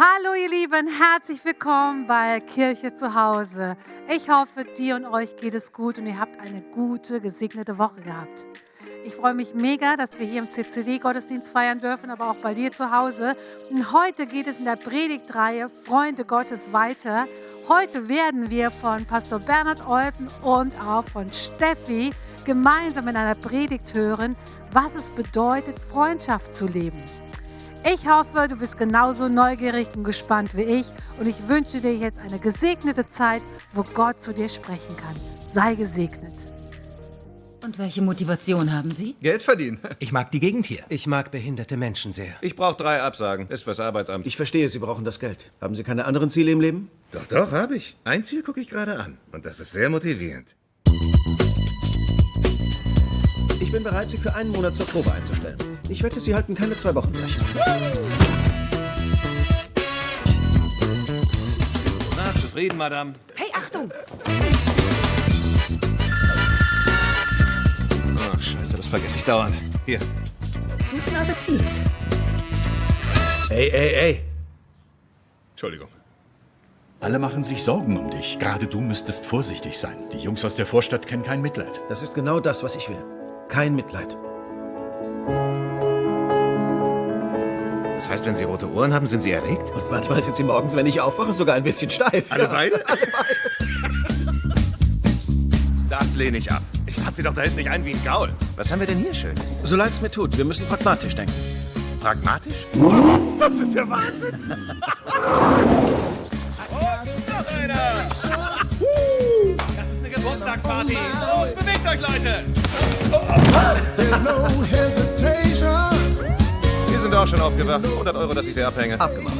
Hallo ihr Lieben, herzlich willkommen bei Kirche zu Hause. Ich hoffe, dir und euch geht es gut und ihr habt eine gute, gesegnete Woche gehabt. Ich freue mich mega, dass wir hier im CCD Gottesdienst feiern dürfen, aber auch bei dir zu Hause. Und heute geht es in der Predigtreihe Freunde Gottes weiter. Heute werden wir von Pastor Bernhard Eupen und auch von Steffi gemeinsam in einer Predigt hören, was es bedeutet, Freundschaft zu leben. Ich hoffe, du bist genauso neugierig und gespannt wie ich und ich wünsche dir jetzt eine gesegnete Zeit, wo Gott zu dir sprechen kann. Sei gesegnet. Und welche Motivation haben Sie? Geld verdienen. Ich mag die Gegend hier. Ich mag behinderte Menschen sehr. Ich brauche drei Absagen. Ist fürs Arbeitsamt. Ich verstehe, Sie brauchen das Geld. Haben Sie keine anderen Ziele im Leben? Doch, doch, habe ich. Ein Ziel gucke ich gerade an. Und das ist sehr motivierend. Ich bin bereit, Sie für einen Monat zur Probe einzustellen. Ich wette, Sie halten keine zwei Wochen durch. Na, zufrieden, Madame? Hey, Achtung! Ach, scheiße, das vergesse ich dauernd. Hier. Guten Appetit. Ey, ey, ey. Entschuldigung. Alle machen sich Sorgen um dich. Gerade du müsstest vorsichtig sein. Die Jungs aus der Vorstadt kennen kein Mitleid. Das ist genau das, was ich will. Kein Mitleid. Das heißt, wenn Sie rote Ohren haben, sind Sie erregt? Und manchmal sind Sie morgens, wenn ich aufwache, sogar ein bisschen steif. Alle Ja. beide? Das lehne ich ab. Ich lade Sie doch da hinten nicht ein wie ein Gaul. Was haben wir denn hier Schönes? So leid es mir tut, wir müssen pragmatisch denken. Pragmatisch? Das ist der Wahnsinn! Und noch einer! Das ist eine Geburtstagsparty! Los, bewegt euch, Leute! There's no hesitation. Sie sind auch schon aufgewacht. 100 Euro, dass ich Sie abhänge. Abgemacht.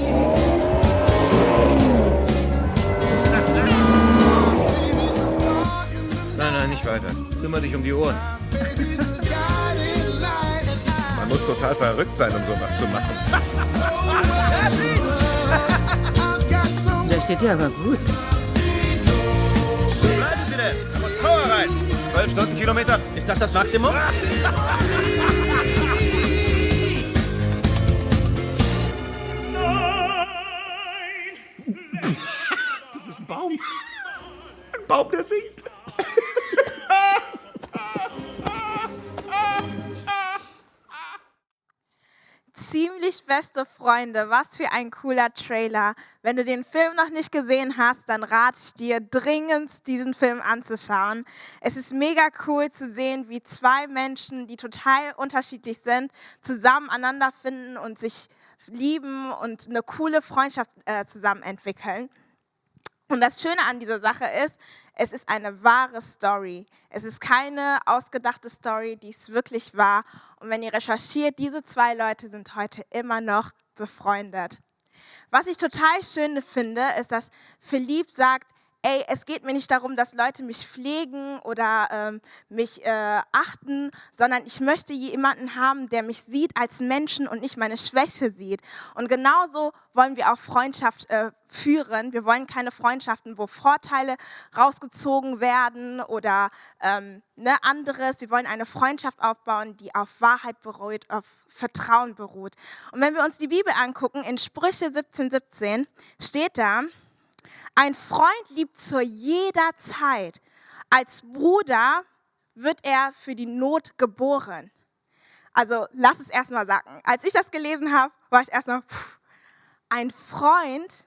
Nein, nein, nicht weiter. Kümmer dich um die Ohren. Man muss total verrückt sein, um sowas zu machen. Der steht dir aber gut. 12 Stundenkilometer. Ist das das Maximum? Das ist ein Baum. Ein Baum, der singt. Ziemlich beste Freunde, was für ein cooler Trailer. Wenn du den Film noch nicht gesehen hast, dann rate ich dir dringend, diesen Film anzuschauen. Es ist mega cool zu sehen, wie zwei Menschen, die total unterschiedlich sind, zusammen aneinander finden und sich lieben und eine coole Freundschaft äh, zusammen entwickeln. Und das Schöne an dieser Sache ist, es ist eine wahre Story. Es ist keine ausgedachte Story, die es wirklich war. Und wenn ihr recherchiert, diese zwei Leute sind heute immer noch befreundet. Was ich total schön finde, ist, dass Philipp sagt, ey, es geht mir nicht darum, dass Leute mich pflegen oder ähm, mich äh, achten, sondern ich möchte jemanden haben, der mich sieht als Menschen und nicht meine Schwäche sieht. Und genauso wollen wir auch Freundschaft äh, führen. Wir wollen keine Freundschaften, wo Vorteile rausgezogen werden oder ähm, ne, anderes. Wir wollen eine Freundschaft aufbauen, die auf Wahrheit beruht, auf Vertrauen beruht. Und wenn wir uns die Bibel angucken, in Sprüche 17, 17 steht da, ein Freund liebt zu jeder Zeit. Als Bruder wird er für die Not geboren. Also lass es erstmal sagen. Als ich das gelesen habe, war ich erstmal, ein Freund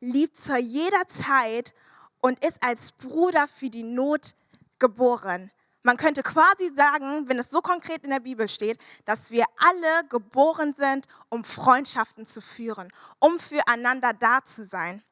liebt zu jeder Zeit und ist als Bruder für die Not geboren. Man könnte quasi sagen, wenn es so konkret in der Bibel steht, dass wir alle geboren sind, um Freundschaften zu führen, um füreinander da zu sein.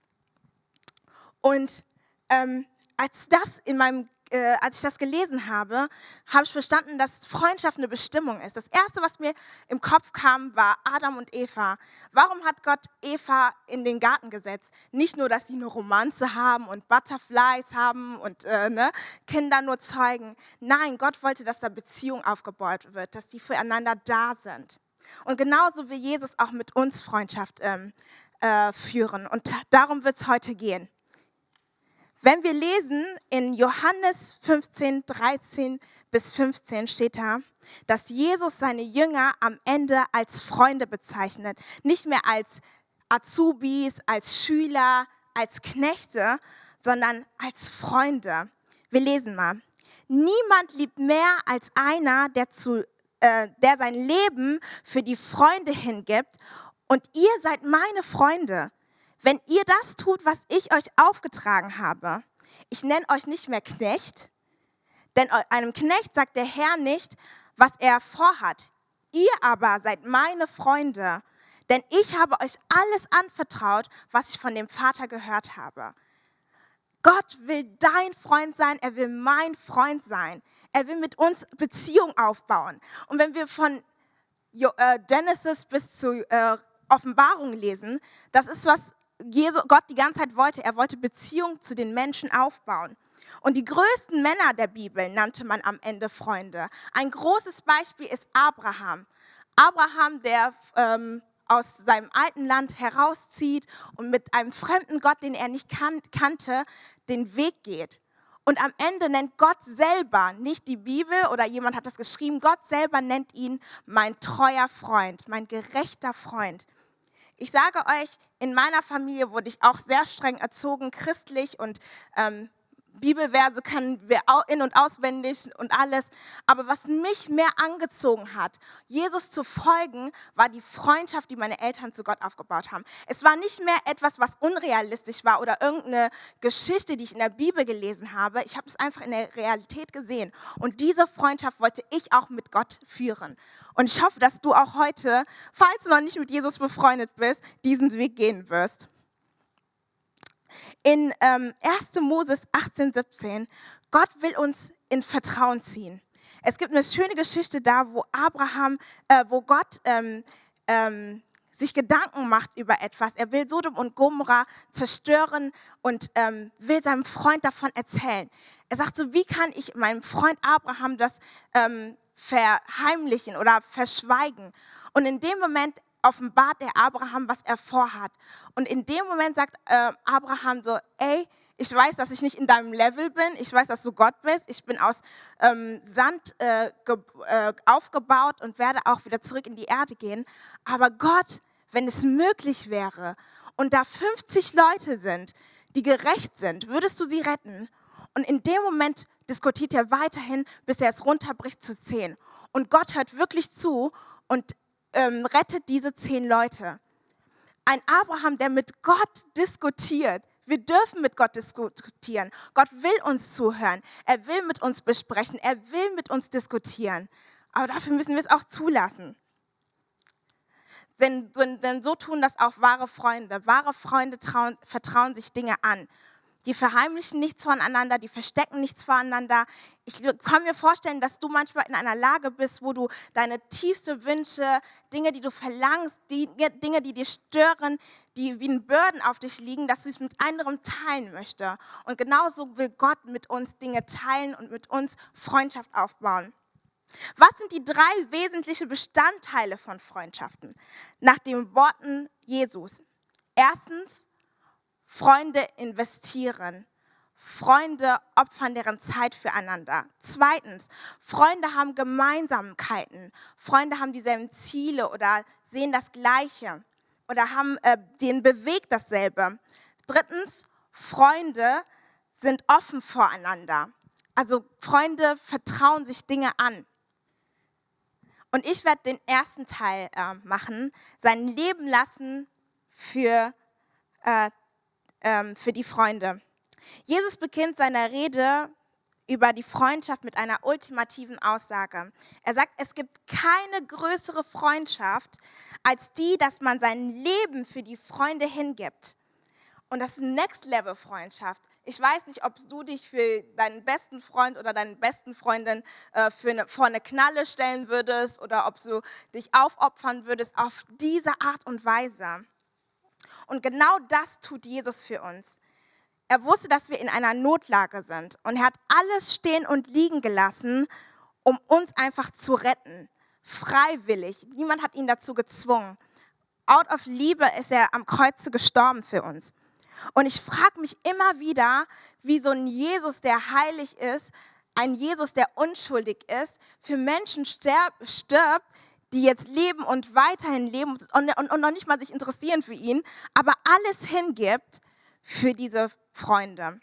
Und ähm, als, das in meinem, äh, als ich das gelesen habe, habe ich verstanden, dass Freundschaft eine Bestimmung ist. Das Erste, was mir im Kopf kam, war Adam und Eva. Warum hat Gott Eva in den Garten gesetzt? Nicht nur, dass sie eine Romanze haben und Butterflies haben und äh, ne, Kinder nur zeugen. Nein, Gott wollte, dass da Beziehung aufgebaut wird, dass die füreinander da sind. Und genauso will Jesus auch mit uns Freundschaft ähm, äh, führen. Und darum wird es heute gehen. Wenn wir lesen in Johannes 15, 13 bis 15 steht da, dass Jesus seine Jünger am Ende als Freunde bezeichnet. Nicht mehr als Azubis, als Schüler, als Knechte, sondern als Freunde. Wir lesen mal. Niemand liebt mehr als einer, der, zu, äh, der sein Leben für die Freunde hingibt. Und ihr seid meine Freunde, wenn ihr das tut, was ich euch aufgetragen habe. Ich nenne euch nicht mehr Knecht, denn einem Knecht sagt der Herr nicht, was er vorhat. Ihr aber seid meine Freunde, denn ich habe euch alles anvertraut, was ich von dem Vater gehört habe. Gott will dein Freund sein, er will mein Freund sein. Er will mit uns Beziehung aufbauen. Und wenn wir von äh, Genesis bis zu äh, Offenbarung lesen, das ist, was Jesu, Gott die ganze Zeit wollte. Er wollte Beziehung zu den Menschen aufbauen. Und die größten Männer der Bibel nannte man am Ende Freunde. Ein großes Beispiel ist Abraham. Abraham, der ähm, aus seinem alten Land herauszieht und mit einem fremden Gott, den er nicht kan kannte, den Weg geht. Und am Ende nennt Gott selber, nicht die Bibel oder jemand hat das geschrieben, Gott selber nennt ihn mein treuer Freund, mein gerechter Freund. Ich sage euch, in meiner Familie wurde ich auch sehr streng erzogen, christlich und ähm, Bibelverse können wir in- und auswendig und alles. Aber was mich mehr angezogen hat, Jesus zu folgen, war die Freundschaft, die meine Eltern zu Gott aufgebaut haben. Es war nicht mehr etwas, was unrealistisch war oder irgendeine Geschichte, die ich in der Bibel gelesen habe. Ich habe es einfach in der Realität gesehen. Und diese Freundschaft wollte ich auch mit Gott führen. Und ich hoffe, dass du auch heute, falls du noch nicht mit Jesus befreundet bist, diesen Weg gehen wirst in ähm, 1. Moses 18, 17, Gott will uns in Vertrauen ziehen. Es gibt eine schöne Geschichte da, wo Abraham, äh, wo Gott ähm, ähm, sich Gedanken macht über etwas. Er will Sodom und Gomorra zerstören und ähm, will seinem Freund davon erzählen. Er sagt so, wie kann ich meinem Freund Abraham das ähm, verheimlichen oder verschweigen? Und in dem Moment offenbart der Abraham, was er vorhat. Und in dem Moment sagt äh, Abraham so, ey, ich weiß, dass ich nicht in deinem Level bin. Ich weiß, dass du Gott bist. Ich bin aus ähm, Sand äh, äh, aufgebaut und werde auch wieder zurück in die Erde gehen. Aber Gott, wenn es möglich wäre und da 50 Leute sind, die gerecht sind, würdest du sie retten? Und in dem Moment diskutiert er weiterhin, bis er es runterbricht zu 10. Und Gott hört wirklich zu und ähm, rettet diese zehn Leute. Ein Abraham, der mit Gott diskutiert. Wir dürfen mit Gott diskutieren. Gott will uns zuhören. Er will mit uns besprechen. Er will mit uns diskutieren. Aber dafür müssen wir es auch zulassen. Denn, denn so tun das auch wahre Freunde. Wahre Freunde trauen, vertrauen sich Dinge an. Die verheimlichen nichts voneinander, die verstecken nichts voneinander. Ich kann mir vorstellen, dass du manchmal in einer Lage bist, wo du deine tiefste Wünsche, Dinge, die du verlangst, die, Dinge, die dir stören, die wie ein Burden auf dich liegen, dass du es mit anderem teilen möchtest. Und genauso will Gott mit uns Dinge teilen und mit uns Freundschaft aufbauen. Was sind die drei wesentlichen Bestandteile von Freundschaften? Nach den Worten Jesus. Erstens, Freunde investieren. Freunde opfern deren Zeit füreinander. Zweitens, Freunde haben Gemeinsamkeiten. Freunde haben dieselben Ziele oder sehen das Gleiche oder haben äh, den bewegt dasselbe. Drittens, Freunde sind offen voreinander. Also Freunde vertrauen sich Dinge an. Und ich werde den ersten Teil äh, machen, sein Leben lassen für äh, ähm, für die Freunde. Jesus beginnt seine Rede über die Freundschaft mit einer ultimativen Aussage. Er sagt, es gibt keine größere Freundschaft als die, dass man sein Leben für die Freunde hingibt. Und das ist Next Level Freundschaft. Ich weiß nicht, ob du dich für deinen besten Freund oder deine besten Freundin äh, für eine, vor eine Knalle stellen würdest oder ob du dich aufopfern würdest auf diese Art und Weise. Und genau das tut Jesus für uns. Er wusste, dass wir in einer Notlage sind und er hat alles stehen und liegen gelassen, um uns einfach zu retten. Freiwillig. Niemand hat ihn dazu gezwungen. Out of Liebe ist er am Kreuze gestorben für uns. Und ich frage mich immer wieder, wie so ein Jesus, der heilig ist, ein Jesus, der unschuldig ist, für Menschen stirbt, die jetzt leben und weiterhin leben und, und, und noch nicht mal sich interessieren für ihn, aber alles hingibt für diese Freunde.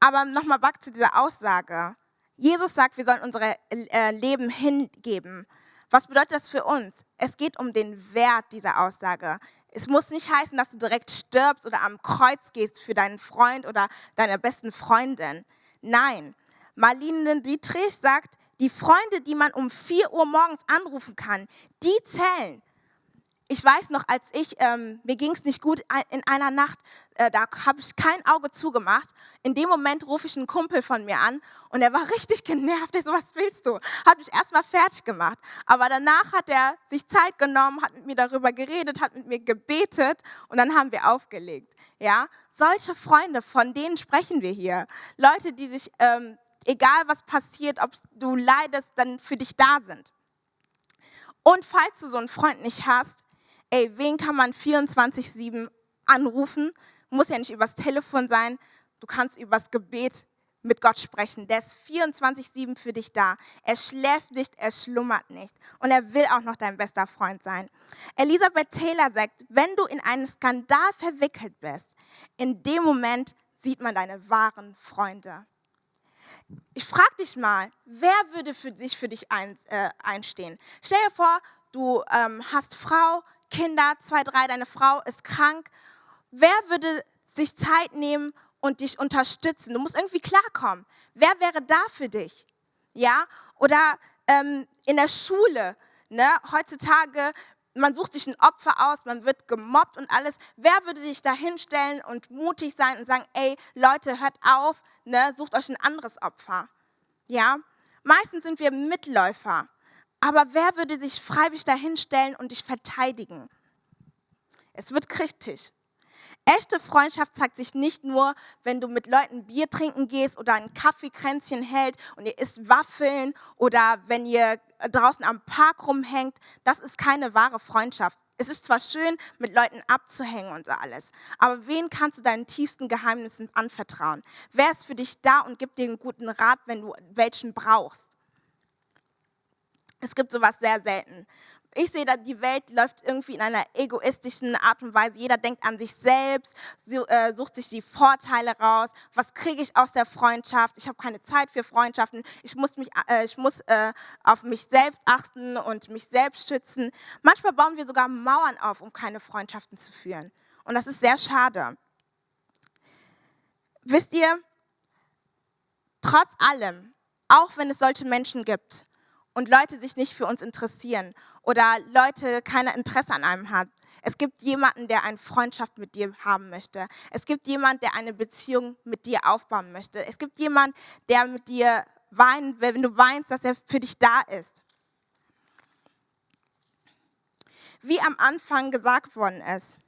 Aber nochmal back zu dieser Aussage. Jesus sagt, wir sollen unsere äh, Leben hingeben. Was bedeutet das für uns? Es geht um den Wert dieser Aussage. Es muss nicht heißen, dass du direkt stirbst oder am Kreuz gehst für deinen Freund oder deine besten Freundin. Nein. Marlene Dietrich sagt, die Freunde, die man um 4 Uhr morgens anrufen kann, die zählen ich weiß noch, als ich, ähm, mir ging es nicht gut in einer Nacht, äh, da habe ich kein Auge zugemacht. In dem Moment rufe ich einen Kumpel von mir an und er war richtig genervt. Ich so, was willst du? Hat mich erstmal fertig gemacht. Aber danach hat er sich Zeit genommen, hat mit mir darüber geredet, hat mit mir gebetet und dann haben wir aufgelegt. Ja, solche Freunde, von denen sprechen wir hier. Leute, die sich, ähm, egal was passiert, ob du leidest, dann für dich da sind. Und falls du so einen Freund nicht hast, ey, wen kann man 24-7 anrufen? Muss ja nicht übers Telefon sein, du kannst übers Gebet mit Gott sprechen. Der ist 24-7 für dich da. Er schläft nicht, er schlummert nicht. Und er will auch noch dein bester Freund sein. Elisabeth Taylor sagt, wenn du in einen Skandal verwickelt bist, in dem Moment sieht man deine wahren Freunde. Ich frage dich mal, wer würde für dich für dich ein, äh, einstehen? Stell dir vor, du ähm, hast Frau, Kinder, zwei, drei, deine Frau ist krank. Wer würde sich Zeit nehmen und dich unterstützen? Du musst irgendwie klarkommen. Wer wäre da für dich? Ja? Oder ähm, in der Schule. Ne? Heutzutage, man sucht sich ein Opfer aus, man wird gemobbt und alles. Wer würde sich da hinstellen und mutig sein und sagen, ey, Leute, hört auf, ne? sucht euch ein anderes Opfer. Ja? Meistens sind wir Mitläufer. Aber wer würde sich freiwillig dahinstellen und dich verteidigen? Es wird kritisch. Echte Freundschaft zeigt sich nicht nur, wenn du mit Leuten Bier trinken gehst oder ein Kaffeekränzchen hält und ihr isst Waffeln oder wenn ihr draußen am Park rumhängt. Das ist keine wahre Freundschaft. Es ist zwar schön, mit Leuten abzuhängen und so alles, aber wen kannst du deinen tiefsten Geheimnissen anvertrauen? Wer ist für dich da und gibt dir einen guten Rat, wenn du welchen brauchst? Es gibt sowas sehr selten. Ich sehe, dass die Welt läuft irgendwie in einer egoistischen Art und Weise. Jeder denkt an sich selbst, äh, sucht sich die Vorteile raus. Was kriege ich aus der Freundschaft? Ich habe keine Zeit für Freundschaften. Ich muss, mich, äh, ich muss äh, auf mich selbst achten und mich selbst schützen. Manchmal bauen wir sogar Mauern auf, um keine Freundschaften zu führen. Und das ist sehr schade. Wisst ihr, trotz allem, auch wenn es solche Menschen gibt, und Leute sich nicht für uns interessieren oder Leute kein Interesse an einem haben. Es gibt jemanden, der eine Freundschaft mit dir haben möchte. Es gibt jemanden, der eine Beziehung mit dir aufbauen möchte. Es gibt jemanden, der mit dir weint, wenn du weinst, dass er für dich da ist. Wie am Anfang gesagt worden ist,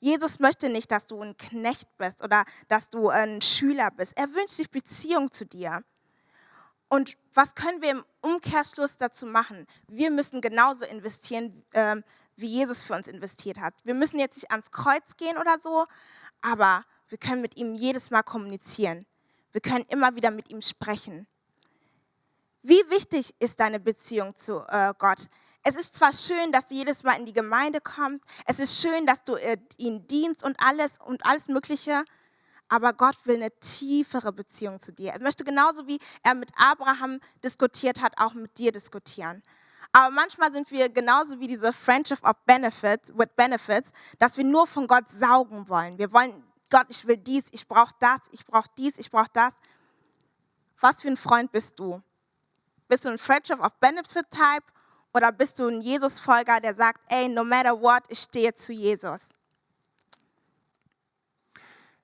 Jesus möchte nicht, dass du ein Knecht bist oder dass du ein Schüler bist. Er wünscht sich Beziehung zu dir. Und was können wir im Umkehrschluss dazu machen? Wir müssen genauso investieren, äh, wie Jesus für uns investiert hat. Wir müssen jetzt nicht ans Kreuz gehen oder so, aber wir können mit ihm jedes Mal kommunizieren. Wir können immer wieder mit ihm sprechen. Wie wichtig ist deine Beziehung zu äh, Gott? Es ist zwar schön, dass du jedes Mal in die Gemeinde kommst, es ist schön, dass du äh, ihn dienst und alles und alles Mögliche, aber Gott will eine tiefere Beziehung zu dir. Er möchte genauso wie er mit Abraham diskutiert hat, auch mit dir diskutieren. Aber manchmal sind wir genauso wie diese Friendship of Benefits, with Benefits, dass wir nur von Gott saugen wollen. Wir wollen, Gott, ich will dies, ich brauche das, ich brauche dies, ich brauche das. Was für ein Freund bist du? Bist du ein Friendship of Benefit Type oder bist du ein Jesus-Folger, der sagt, ey, no matter what, ich stehe zu Jesus?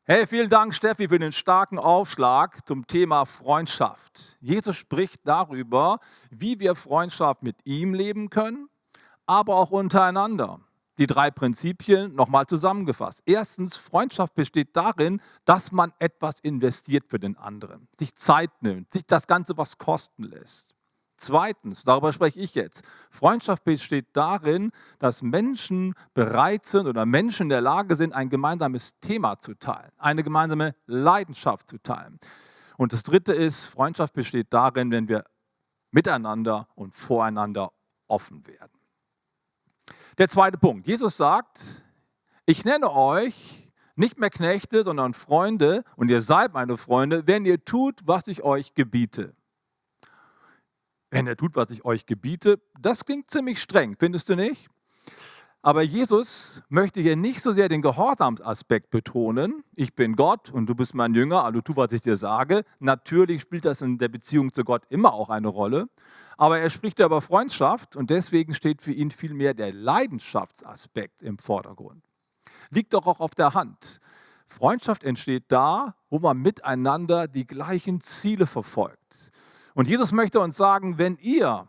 Hey, vielen Dank, Steffi, für den starken Aufschlag zum Thema Freundschaft. Jesus spricht darüber, wie wir Freundschaft mit ihm leben können, aber auch untereinander. Die drei Prinzipien nochmal zusammengefasst. Erstens, Freundschaft besteht darin, dass man etwas investiert für den anderen, sich Zeit nimmt, sich das Ganze was kosten lässt. Zweitens, darüber spreche ich jetzt, Freundschaft besteht darin, dass Menschen bereit sind oder Menschen in der Lage sind, ein gemeinsames Thema zu teilen, eine gemeinsame Leidenschaft zu teilen. Und das Dritte ist, Freundschaft besteht darin, wenn wir miteinander und voreinander offen werden. Der zweite Punkt. Jesus sagt, ich nenne euch nicht mehr Knechte, sondern Freunde und ihr seid meine Freunde, wenn ihr tut, was ich euch gebiete. Wenn ihr tut, was ich euch gebiete, das klingt ziemlich streng, findest du nicht? Aber Jesus möchte hier nicht so sehr den Gehorsamsaspekt betonen. Ich bin Gott und du bist mein Jünger, also tu, was ich dir sage. Natürlich spielt das in der Beziehung zu Gott immer auch eine Rolle. Aber er spricht ja über Freundschaft und deswegen steht für ihn vielmehr der Leidenschaftsaspekt im Vordergrund. Liegt doch auch auf der Hand. Freundschaft entsteht da, wo man miteinander die gleichen Ziele verfolgt. Und Jesus möchte uns sagen, wenn ihr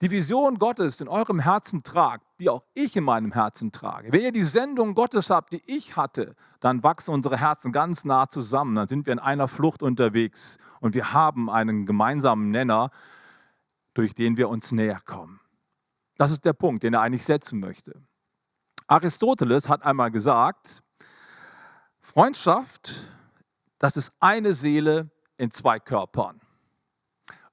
die Vision Gottes in eurem Herzen tragt, die auch ich in meinem Herzen trage, wenn ihr die Sendung Gottes habt, die ich hatte, dann wachsen unsere Herzen ganz nah zusammen. Dann sind wir in einer Flucht unterwegs und wir haben einen gemeinsamen Nenner, durch den wir uns näher kommen. Das ist der Punkt, den er eigentlich setzen möchte. Aristoteles hat einmal gesagt, Freundschaft, das ist eine Seele in zwei Körpern.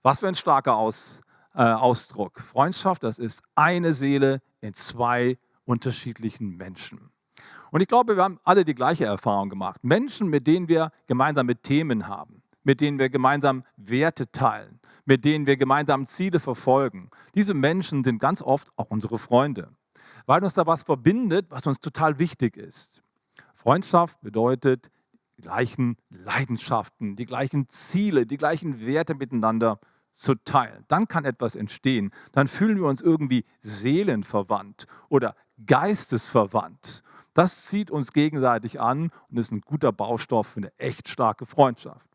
Was für ein starker Aus, äh, Ausdruck. Freundschaft, das ist eine Seele in zwei unterschiedlichen Menschen. Und ich glaube, wir haben alle die gleiche Erfahrung gemacht. Menschen, mit denen wir gemeinsame Themen haben, mit denen wir gemeinsam Werte teilen, mit denen wir gemeinsam Ziele verfolgen. Diese Menschen sind ganz oft auch unsere Freunde, weil uns da was verbindet, was uns total wichtig ist. Freundschaft bedeutet die gleichen Leidenschaften, die gleichen Ziele, die gleichen Werte miteinander zu teilen. Dann kann etwas entstehen. Dann fühlen wir uns irgendwie seelenverwandt oder geistesverwandt. Das zieht uns gegenseitig an und ist ein guter Baustoff für eine echt starke Freundschaft.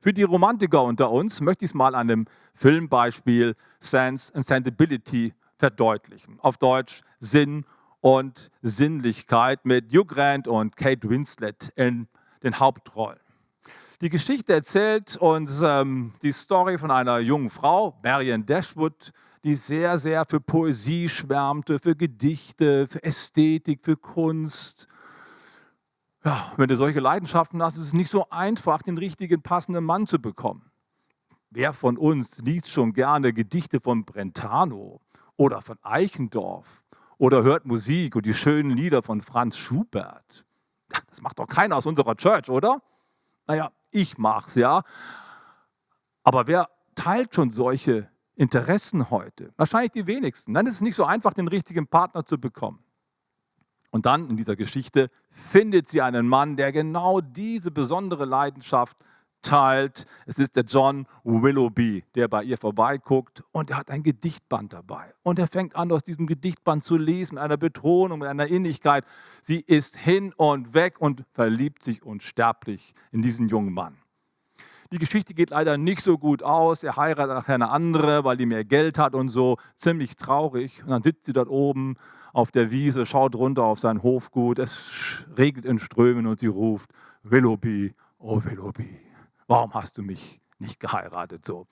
Für die Romantiker unter uns möchte ich es mal an dem Filmbeispiel Sense and Sensibility verdeutlichen. Auf Deutsch Sinn und Sinnlichkeit mit Hugh Grant und Kate Winslet in den Hauptrollen. Die Geschichte erzählt uns ähm, die Story von einer jungen Frau, Marian Dashwood, die sehr, sehr für Poesie schwärmte, für Gedichte, für Ästhetik, für Kunst. Ja, wenn du solche Leidenschaften hast, ist es nicht so einfach, den richtigen passenden Mann zu bekommen. Wer von uns liest schon gerne Gedichte von Brentano oder von Eichendorff oder hört Musik und die schönen Lieder von Franz Schubert? Das macht doch keiner aus unserer Church, oder? Naja, ich mach's ja. Aber wer teilt schon solche Interessen heute? Wahrscheinlich die wenigsten. Dann ist es nicht so einfach, den richtigen Partner zu bekommen. Und dann in dieser Geschichte findet sie einen Mann, der genau diese besondere Leidenschaft teilt. Es ist der John Willoughby, der bei ihr vorbeiguckt und er hat ein Gedichtband dabei. Und er fängt an, aus diesem Gedichtband zu lesen, mit einer Betonung, mit einer Innigkeit. Sie ist hin und weg und verliebt sich unsterblich in diesen jungen Mann. Die Geschichte geht leider nicht so gut aus. Er heiratet nachher eine andere, weil die mehr Geld hat und so. Ziemlich traurig. Und dann sitzt sie dort oben auf der Wiese, schaut runter auf sein Hofgut. Es regnet in Strömen und sie ruft, Willoughby, oh Willoughby warum hast du mich nicht geheiratet? So.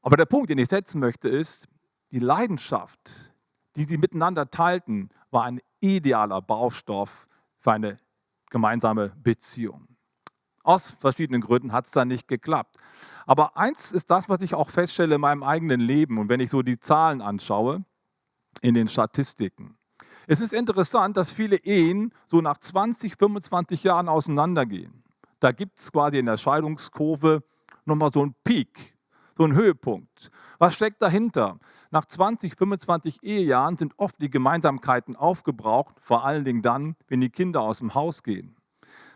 Aber der Punkt, den ich setzen möchte, ist, die Leidenschaft, die sie miteinander teilten, war ein idealer Baustoff für eine gemeinsame Beziehung. Aus verschiedenen Gründen hat es dann nicht geklappt. Aber eins ist das, was ich auch feststelle in meinem eigenen Leben und wenn ich so die Zahlen anschaue in den Statistiken. Es ist interessant, dass viele Ehen so nach 20, 25 Jahren auseinandergehen da gibt es quasi in der Scheidungskurve nochmal so einen Peak, so einen Höhepunkt. Was steckt dahinter? Nach 20, 25 Ehejahren sind oft die Gemeinsamkeiten aufgebraucht, vor allen Dingen dann, wenn die Kinder aus dem Haus gehen.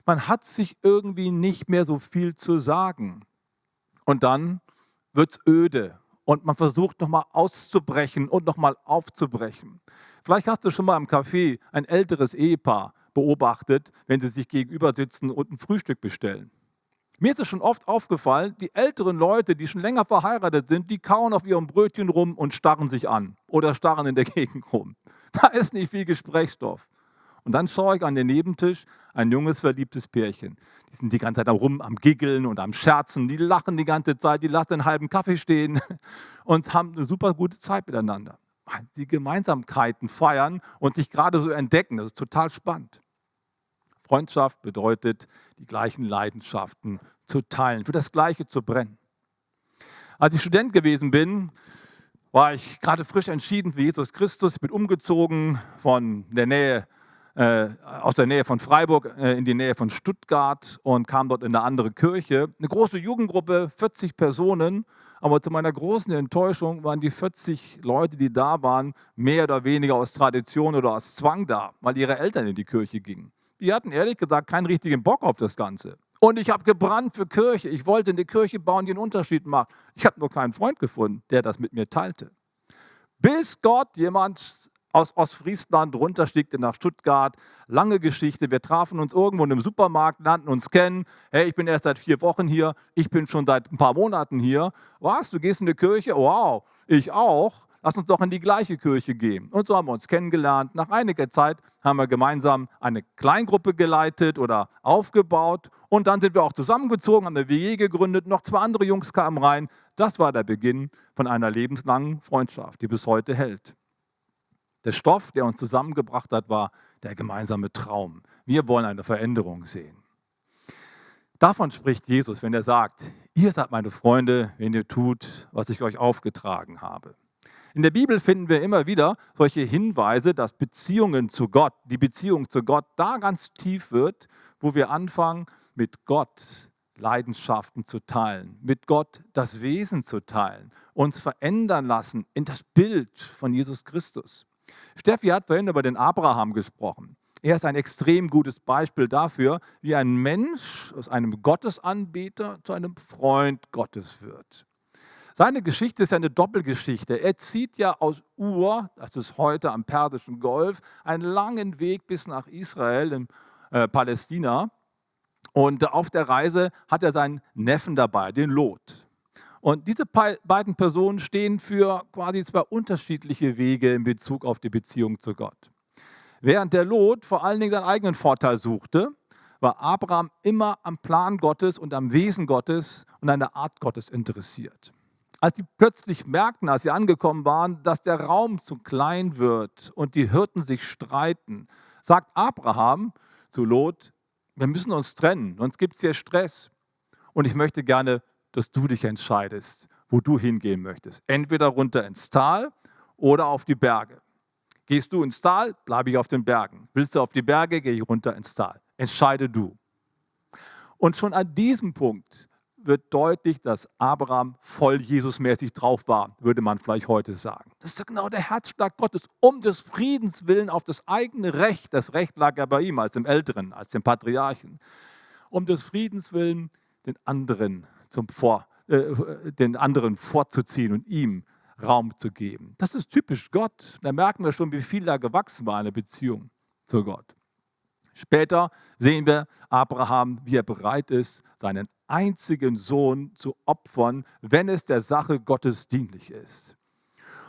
Man hat sich irgendwie nicht mehr so viel zu sagen. Und dann wird es öde und man versucht nochmal auszubrechen und nochmal aufzubrechen. Vielleicht hast du schon mal im Café ein älteres Ehepaar, beobachtet, wenn sie sich gegenüber sitzen und ein Frühstück bestellen. Mir ist es schon oft aufgefallen, die älteren Leute, die schon länger verheiratet sind, die kauen auf ihrem Brötchen rum und starren sich an oder starren in der Gegend rum. Da ist nicht viel Gesprächsstoff. Und dann schaue ich an den Nebentisch ein junges, verliebtes Pärchen. Die sind die ganze Zeit rum am Giggeln und am Scherzen, die lachen die ganze Zeit, die lassen einen halben Kaffee stehen und haben eine super gute Zeit miteinander. Sie Gemeinsamkeiten feiern und sich gerade so entdecken. Das ist total spannend. Freundschaft bedeutet, die gleichen Leidenschaften zu teilen, für das Gleiche zu brennen. Als ich Student gewesen bin, war ich gerade frisch entschieden für Jesus Christus. Ich bin umgezogen von der Nähe, äh, aus der Nähe von Freiburg äh, in die Nähe von Stuttgart und kam dort in eine andere Kirche. Eine große Jugendgruppe, 40 Personen. Aber zu meiner großen Enttäuschung waren die 40 Leute, die da waren, mehr oder weniger aus Tradition oder aus Zwang da, weil ihre Eltern in die Kirche gingen. Die hatten ehrlich gesagt keinen richtigen Bock auf das Ganze. Und ich habe gebrannt für Kirche. Ich wollte eine Kirche bauen, die einen Unterschied macht. Ich habe nur keinen Freund gefunden, der das mit mir teilte. Bis Gott jemand aus Ostfriesland runterstiegte nach Stuttgart. Lange Geschichte. Wir trafen uns irgendwo in einem Supermarkt, lernten uns kennen. Hey, ich bin erst seit vier Wochen hier. Ich bin schon seit ein paar Monaten hier. Was? Du gehst in die Kirche? Wow, ich auch. Lass uns doch in die gleiche Kirche gehen. Und so haben wir uns kennengelernt. Nach einiger Zeit haben wir gemeinsam eine Kleingruppe geleitet oder aufgebaut. Und dann sind wir auch zusammengezogen, haben eine WG gegründet. Noch zwei andere Jungs kamen rein. Das war der Beginn von einer lebenslangen Freundschaft, die bis heute hält. Der Stoff, der uns zusammengebracht hat, war der gemeinsame Traum. Wir wollen eine Veränderung sehen. Davon spricht Jesus, wenn er sagt, ihr seid meine Freunde, wenn ihr tut, was ich euch aufgetragen habe. In der Bibel finden wir immer wieder solche Hinweise, dass Beziehungen zu Gott, die Beziehung zu Gott da ganz tief wird, wo wir anfangen, mit Gott Leidenschaften zu teilen, mit Gott das Wesen zu teilen, uns verändern lassen in das Bild von Jesus Christus. Steffi hat vorhin über den Abraham gesprochen. Er ist ein extrem gutes Beispiel dafür, wie ein Mensch aus einem Gottesanbeter zu einem Freund Gottes wird. Seine Geschichte ist eine Doppelgeschichte. Er zieht ja aus Ur, das ist heute am Persischen Golf, einen langen Weg bis nach Israel, in äh, Palästina. Und auf der Reise hat er seinen Neffen dabei, den Lot. Und diese beiden Personen stehen für quasi zwei unterschiedliche Wege in Bezug auf die Beziehung zu Gott. Während der Lot vor allen Dingen seinen eigenen Vorteil suchte, war Abraham immer am Plan Gottes und am Wesen Gottes und an der Art Gottes interessiert. Als sie plötzlich merkten, als sie angekommen waren, dass der Raum zu klein wird und die Hirten sich streiten, sagt Abraham zu Lot, wir müssen uns trennen, sonst gibt es hier Stress. Und ich möchte gerne dass du dich entscheidest, wo du hingehen möchtest. Entweder runter ins Tal oder auf die Berge. Gehst du ins Tal, bleibe ich auf den Bergen. Willst du auf die Berge, gehe ich runter ins Tal. Entscheide du. Und schon an diesem Punkt wird deutlich, dass Abraham voll Jesusmäßig drauf war, würde man vielleicht heute sagen. Das ist genau der Herzschlag Gottes. Um des Friedens willen auf das eigene Recht, das Recht lag ja bei ihm als dem Älteren, als dem Patriarchen, um des Friedens willen den anderen zum Vor, äh, den anderen vorzuziehen und ihm Raum zu geben. Das ist typisch Gott. Da merken wir schon, wie viel da gewachsen war, eine Beziehung zu Gott. Später sehen wir Abraham, wie er bereit ist, seinen einzigen Sohn zu opfern, wenn es der Sache Gottes dienlich ist.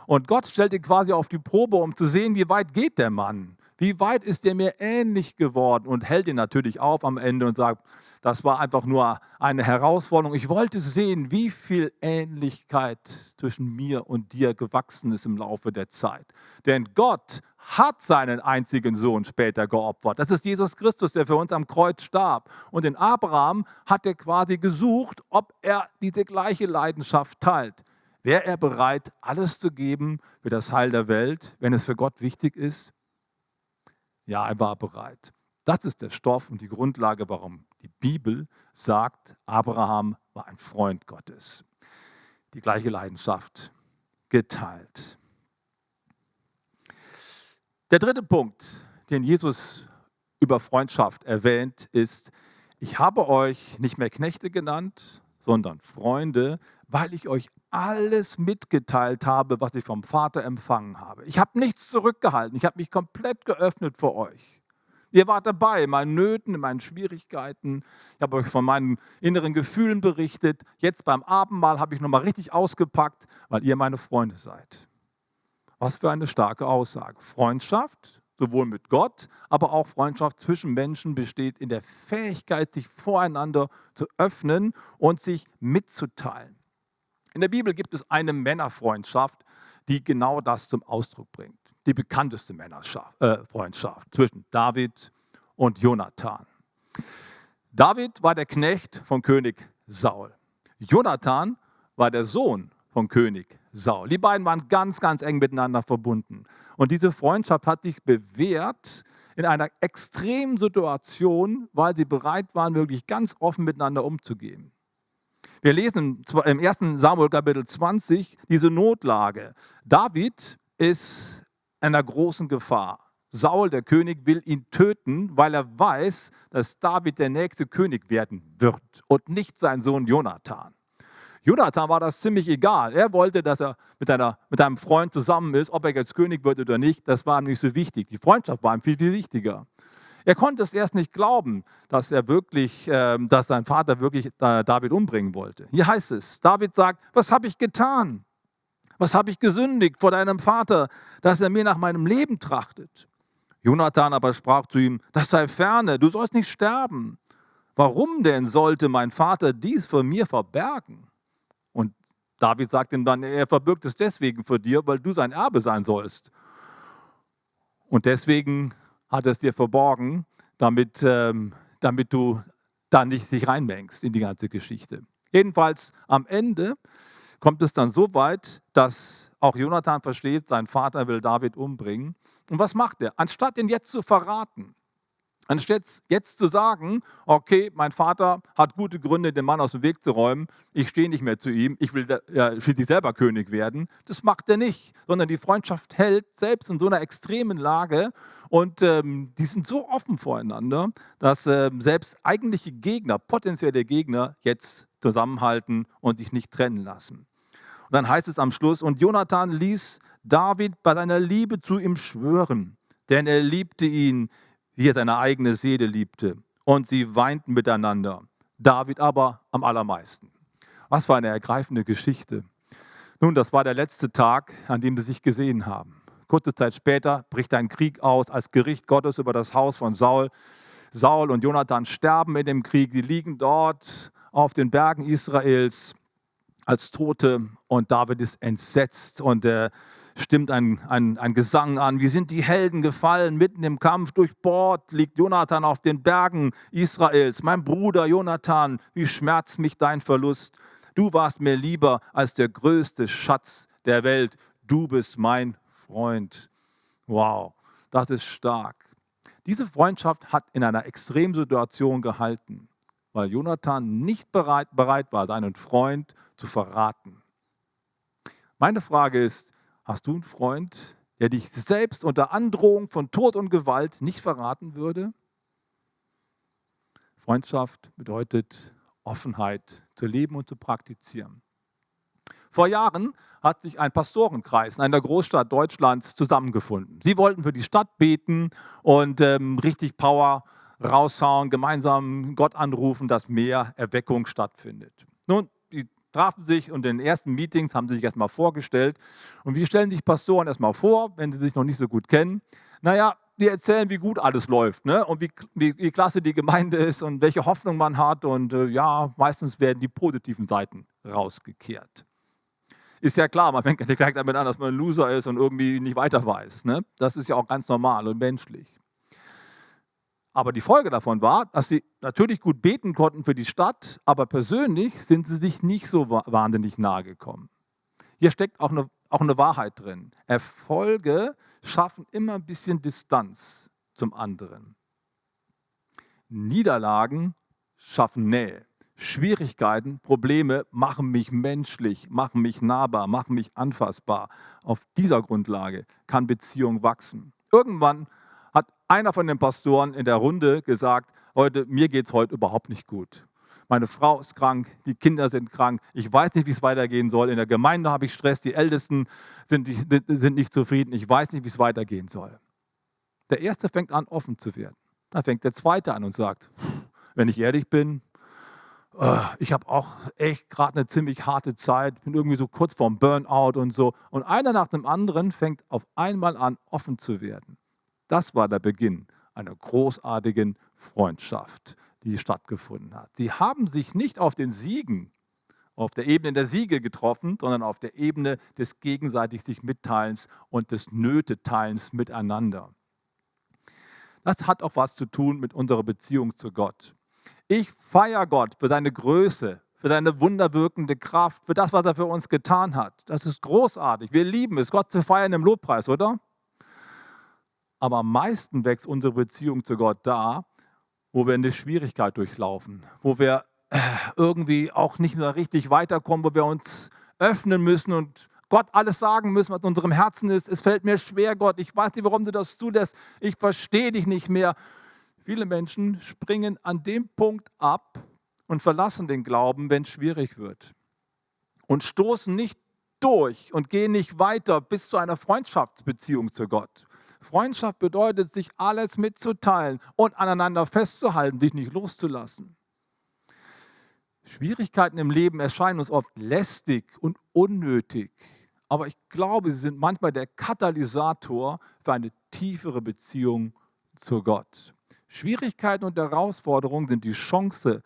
Und Gott stellt ihn quasi auf die Probe, um zu sehen, wie weit geht der Mann. Wie weit ist er mir ähnlich geworden? Und hält ihn natürlich auf am Ende und sagt, das war einfach nur eine Herausforderung. Ich wollte sehen, wie viel Ähnlichkeit zwischen mir und dir gewachsen ist im Laufe der Zeit. Denn Gott hat seinen einzigen Sohn später geopfert. Das ist Jesus Christus, der für uns am Kreuz starb. Und in Abraham hat er quasi gesucht, ob er diese gleiche Leidenschaft teilt. Wäre er bereit, alles zu geben für das Heil der Welt, wenn es für Gott wichtig ist? Ja, er war bereit. Das ist der Stoff und die Grundlage, warum die Bibel sagt, Abraham war ein Freund Gottes. Die gleiche Leidenschaft geteilt. Der dritte Punkt, den Jesus über Freundschaft erwähnt, ist, ich habe euch nicht mehr Knechte genannt, sondern Freunde, weil ich euch alles mitgeteilt habe, was ich vom Vater empfangen habe. Ich habe nichts zurückgehalten. Ich habe mich komplett geöffnet für euch. Ihr wart dabei in meinen Nöten, in meinen Schwierigkeiten. Ich habe euch von meinen inneren Gefühlen berichtet. Jetzt beim Abendmahl habe ich nochmal richtig ausgepackt, weil ihr meine Freunde seid. Was für eine starke Aussage. Freundschaft, sowohl mit Gott, aber auch Freundschaft zwischen Menschen besteht in der Fähigkeit, sich voreinander zu öffnen und sich mitzuteilen. In der Bibel gibt es eine Männerfreundschaft, die genau das zum Ausdruck bringt. Die bekannteste Männerfreundschaft äh, zwischen David und Jonathan. David war der Knecht von König Saul. Jonathan war der Sohn von König Saul. Die beiden waren ganz, ganz eng miteinander verbunden. Und diese Freundschaft hat sich bewährt in einer extremen Situation, weil sie bereit waren, wirklich ganz offen miteinander umzugehen. Wir lesen im 1. Samuel Kapitel 20 diese Notlage. David ist in einer großen Gefahr. Saul, der König, will ihn töten, weil er weiß, dass David der nächste König werden wird und nicht sein Sohn Jonathan. Jonathan war das ziemlich egal. Er wollte, dass er mit, einer, mit einem Freund zusammen ist, ob er jetzt König wird oder nicht. Das war ihm nicht so wichtig. Die Freundschaft war ihm viel, viel wichtiger. Er konnte es erst nicht glauben, dass er wirklich, äh, dass sein Vater wirklich David umbringen wollte. Hier heißt es: David sagt, was habe ich getan? Was habe ich gesündigt vor deinem Vater, dass er mir nach meinem Leben trachtet? Jonathan aber sprach zu ihm, das sei ferne, du sollst nicht sterben. Warum denn sollte mein Vater dies vor mir verbergen? David sagt ihm dann, er verbirgt es deswegen vor dir, weil du sein Erbe sein sollst. Und deswegen hat er es dir verborgen, damit, ähm, damit du da nicht dich reinmengst in die ganze Geschichte. Jedenfalls am Ende kommt es dann so weit, dass auch Jonathan versteht, sein Vater will David umbringen. Und was macht er? Anstatt ihn jetzt zu verraten, anstatt jetzt zu sagen, okay, mein Vater hat gute Gründe, den Mann aus dem Weg zu räumen, ich stehe nicht mehr zu ihm, ich will ja, schließlich selber König werden, das macht er nicht, sondern die Freundschaft hält, selbst in so einer extremen Lage. Und ähm, die sind so offen voreinander, dass ähm, selbst eigentliche Gegner, potenzielle Gegner, jetzt zusammenhalten und sich nicht trennen lassen. Und dann heißt es am Schluss, und Jonathan ließ David bei seiner Liebe zu ihm schwören, denn er liebte ihn, wie er seine eigene Seele liebte. Und sie weinten miteinander. David aber am allermeisten. Was für eine ergreifende Geschichte. Nun, das war der letzte Tag, an dem sie sich gesehen haben. Kurze Zeit später bricht ein Krieg aus als Gericht Gottes über das Haus von Saul. Saul und Jonathan sterben in dem Krieg. Sie liegen dort auf den Bergen Israels als Tote und David ist entsetzt und er stimmt ein, ein, ein Gesang an. Wie sind die Helden gefallen, mitten im Kampf durchbohrt, liegt Jonathan auf den Bergen Israels. Mein Bruder Jonathan, wie schmerzt mich dein Verlust. Du warst mir lieber als der größte Schatz der Welt. Du bist mein Freund. Wow, das ist stark. Diese Freundschaft hat in einer Extremsituation gehalten, weil Jonathan nicht bereit, bereit war, seinen Freund zu verraten. Meine Frage ist, hast du einen Freund, der dich selbst unter Androhung von Tod und Gewalt nicht verraten würde? Freundschaft bedeutet Offenheit zu leben und zu praktizieren. Vor Jahren hat sich ein Pastorenkreis in einer Großstadt Deutschlands zusammengefunden. Sie wollten für die Stadt beten und ähm, richtig Power raushauen, gemeinsam Gott anrufen, dass mehr Erweckung stattfindet. Nun, trafen sich und in den ersten Meetings haben sie sich erstmal vorgestellt. Und wie stellen sich Pastoren erstmal vor, wenn sie sich noch nicht so gut kennen? Naja, die erzählen, wie gut alles läuft ne? und wie, wie, wie klasse die Gemeinde ist und welche Hoffnung man hat. Und äh, ja, meistens werden die positiven Seiten rausgekehrt. Ist ja klar, man fängt direkt damit an, dass man ein Loser ist und irgendwie nicht weiter weiß. Ne? Das ist ja auch ganz normal und menschlich. Aber die Folge davon war, dass sie natürlich gut beten konnten für die Stadt, aber persönlich sind sie sich nicht so wahnsinnig nahe gekommen. Hier steckt auch eine, auch eine Wahrheit drin. Erfolge schaffen immer ein bisschen Distanz zum anderen. Niederlagen schaffen Nähe. Schwierigkeiten, Probleme machen mich menschlich, machen mich nahbar, machen mich anfassbar. Auf dieser Grundlage kann Beziehung wachsen. Irgendwann einer von den Pastoren in der Runde gesagt, heute, mir geht es heute überhaupt nicht gut. Meine Frau ist krank, die Kinder sind krank, ich weiß nicht, wie es weitergehen soll. In der Gemeinde habe ich Stress, die Ältesten sind, sind nicht zufrieden, ich weiß nicht, wie es weitergehen soll. Der Erste fängt an, offen zu werden. Dann fängt der Zweite an und sagt, wenn ich ehrlich bin, äh, ich habe auch echt gerade eine ziemlich harte Zeit, bin irgendwie so kurz vorm Burnout und so. Und einer nach dem anderen fängt auf einmal an, offen zu werden. Das war der Beginn einer großartigen Freundschaft, die stattgefunden hat. Sie haben sich nicht auf den Siegen, auf der Ebene der Siege getroffen, sondern auf der Ebene des gegenseitig sich Mitteilens und des Nöteteilens miteinander. Das hat auch was zu tun mit unserer Beziehung zu Gott. Ich feiere Gott für seine Größe, für deine wunderwirkende Kraft, für das, was er für uns getan hat. Das ist großartig. Wir lieben es, Gott zu feiern im Lobpreis, oder? Aber am meisten wächst unsere Beziehung zu Gott da, wo wir eine Schwierigkeit durchlaufen, wo wir äh, irgendwie auch nicht mehr richtig weiterkommen, wo wir uns öffnen müssen und Gott alles sagen müssen, was in unserem Herzen ist. Es fällt mir schwer, Gott. Ich weiß nicht, warum du das zulässt. Ich verstehe dich nicht mehr. Viele Menschen springen an dem Punkt ab und verlassen den Glauben, wenn es schwierig wird. Und stoßen nicht durch und gehen nicht weiter bis zu einer Freundschaftsbeziehung zu Gott. Freundschaft bedeutet, sich alles mitzuteilen und aneinander festzuhalten, sich nicht loszulassen. Schwierigkeiten im Leben erscheinen uns oft lästig und unnötig, aber ich glaube, sie sind manchmal der Katalysator für eine tiefere Beziehung zu Gott. Schwierigkeiten und Herausforderungen sind die Chance,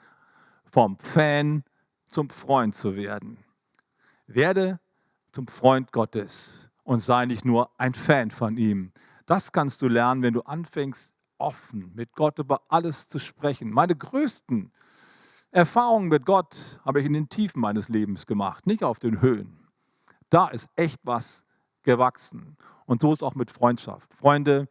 vom Fan zum Freund zu werden. Werde zum Freund Gottes und sei nicht nur ein Fan von ihm. Das kannst du lernen, wenn du anfängst, offen mit Gott über alles zu sprechen. Meine größten Erfahrungen mit Gott habe ich in den Tiefen meines Lebens gemacht, nicht auf den Höhen. Da ist echt was gewachsen. Und so ist auch mit Freundschaft. Freunde,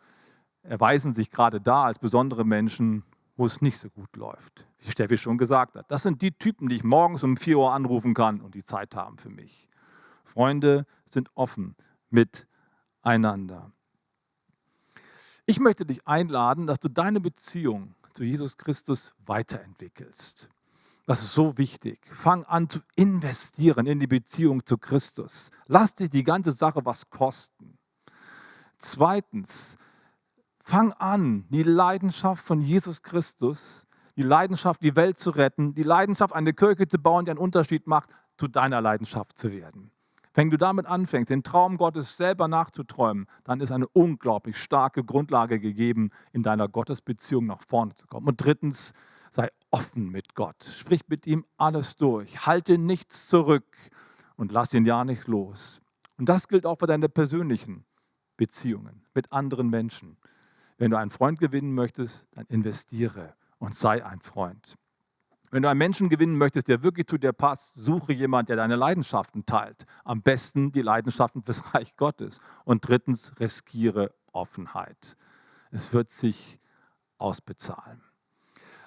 erweisen sich gerade da als besondere Menschen, wo es nicht so gut läuft. Wie Steffi schon gesagt hat. Das sind die Typen, die ich morgens um 4 Uhr anrufen kann und die Zeit haben für mich. Freunde sind offen miteinander. Ich möchte dich einladen, dass du deine Beziehung zu Jesus Christus weiterentwickelst. Das ist so wichtig. Fang an zu investieren in die Beziehung zu Christus. Lass dich die ganze Sache was kosten. Zweitens, Fang an, die Leidenschaft von Jesus Christus, die Leidenschaft, die Welt zu retten, die Leidenschaft, eine Kirche zu bauen, die einen Unterschied macht, zu deiner Leidenschaft zu werden. Wenn du damit anfängst, den Traum Gottes selber nachzuträumen, dann ist eine unglaublich starke Grundlage gegeben, in deiner Gottesbeziehung nach vorne zu kommen. Und drittens, sei offen mit Gott. Sprich mit ihm alles durch. Halte nichts zurück und lass ihn ja nicht los. Und das gilt auch für deine persönlichen Beziehungen mit anderen Menschen. Wenn du einen Freund gewinnen möchtest, dann investiere und sei ein Freund. Wenn du einen Menschen gewinnen möchtest, der wirklich zu dir passt, suche jemanden, der deine Leidenschaften teilt. Am besten die Leidenschaften fürs Reich Gottes. Und drittens, riskiere Offenheit. Es wird sich ausbezahlen.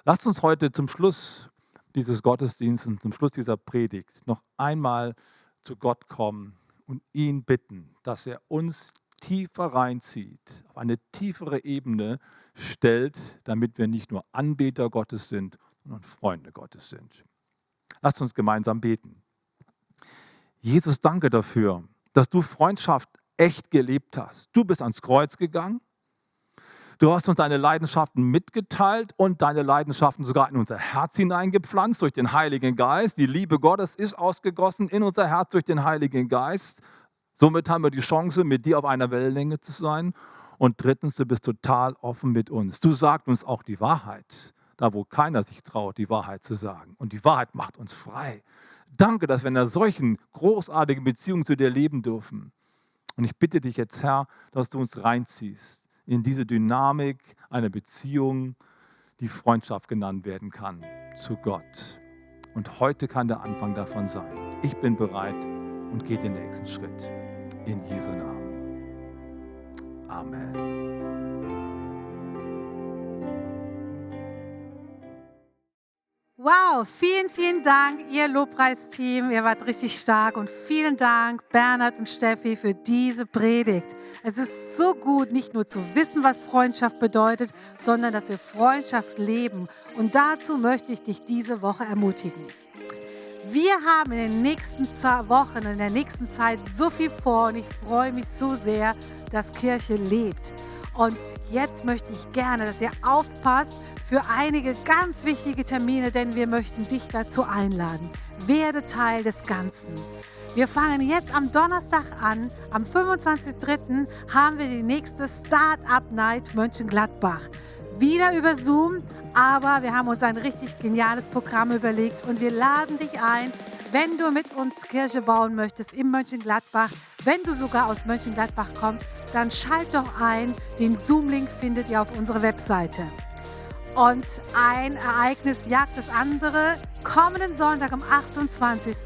Lasst uns heute zum Schluss dieses Gottesdienstes, zum Schluss dieser Predigt noch einmal zu Gott kommen und ihn bitten, dass er uns tiefer reinzieht, auf eine tiefere Ebene stellt, damit wir nicht nur Anbeter Gottes sind, sondern Freunde Gottes sind. Lasst uns gemeinsam beten. Jesus, danke dafür, dass du Freundschaft echt gelebt hast. Du bist ans Kreuz gegangen. Du hast uns deine Leidenschaften mitgeteilt und deine Leidenschaften sogar in unser Herz hineingepflanzt durch den Heiligen Geist. Die Liebe Gottes ist ausgegossen in unser Herz durch den Heiligen Geist. Somit haben wir die Chance, mit dir auf einer Wellenlänge zu sein. Und drittens, du bist total offen mit uns. Du sagst uns auch die Wahrheit, da wo keiner sich traut, die Wahrheit zu sagen. Und die Wahrheit macht uns frei. Danke, dass wir in einer solchen großartigen Beziehung zu dir leben dürfen. Und ich bitte dich jetzt, Herr, dass du uns reinziehst in diese Dynamik einer Beziehung, die Freundschaft genannt werden kann zu Gott. Und heute kann der Anfang davon sein. Ich bin bereit und gehe den nächsten Schritt. In Jesu Namen. Amen. Wow, vielen, vielen Dank, ihr Lobpreisteam. Ihr wart richtig stark und vielen Dank, Bernhard und Steffi, für diese Predigt. Es ist so gut, nicht nur zu wissen, was Freundschaft bedeutet, sondern dass wir Freundschaft leben. Und dazu möchte ich dich diese Woche ermutigen. Wir haben in den nächsten Wochen, in der nächsten Zeit so viel vor und ich freue mich so sehr, dass Kirche lebt. Und jetzt möchte ich gerne, dass ihr aufpasst für einige ganz wichtige Termine, denn wir möchten dich dazu einladen. Werde Teil des Ganzen. Wir fangen jetzt am Donnerstag an. Am 25.03. haben wir die nächste Start-up Night Mönchengladbach. Wieder über Zoom, aber wir haben uns ein richtig geniales Programm überlegt und wir laden dich ein, wenn du mit uns Kirche bauen möchtest in Mönchengladbach, wenn du sogar aus Mönchengladbach kommst, dann schalt doch ein. Den Zoom-Link findet ihr auf unserer Webseite. Und ein Ereignis jagt das andere. Kommenden Sonntag am 28.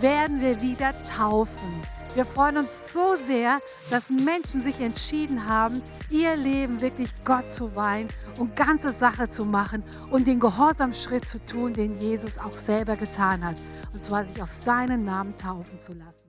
werden wir wieder taufen. Wir freuen uns so sehr, dass Menschen sich entschieden haben, ihr Leben wirklich Gott zu weihen und ganze Sache zu machen und den Gehorsamschritt zu tun, den Jesus auch selber getan hat. Und zwar sich auf seinen Namen taufen zu lassen.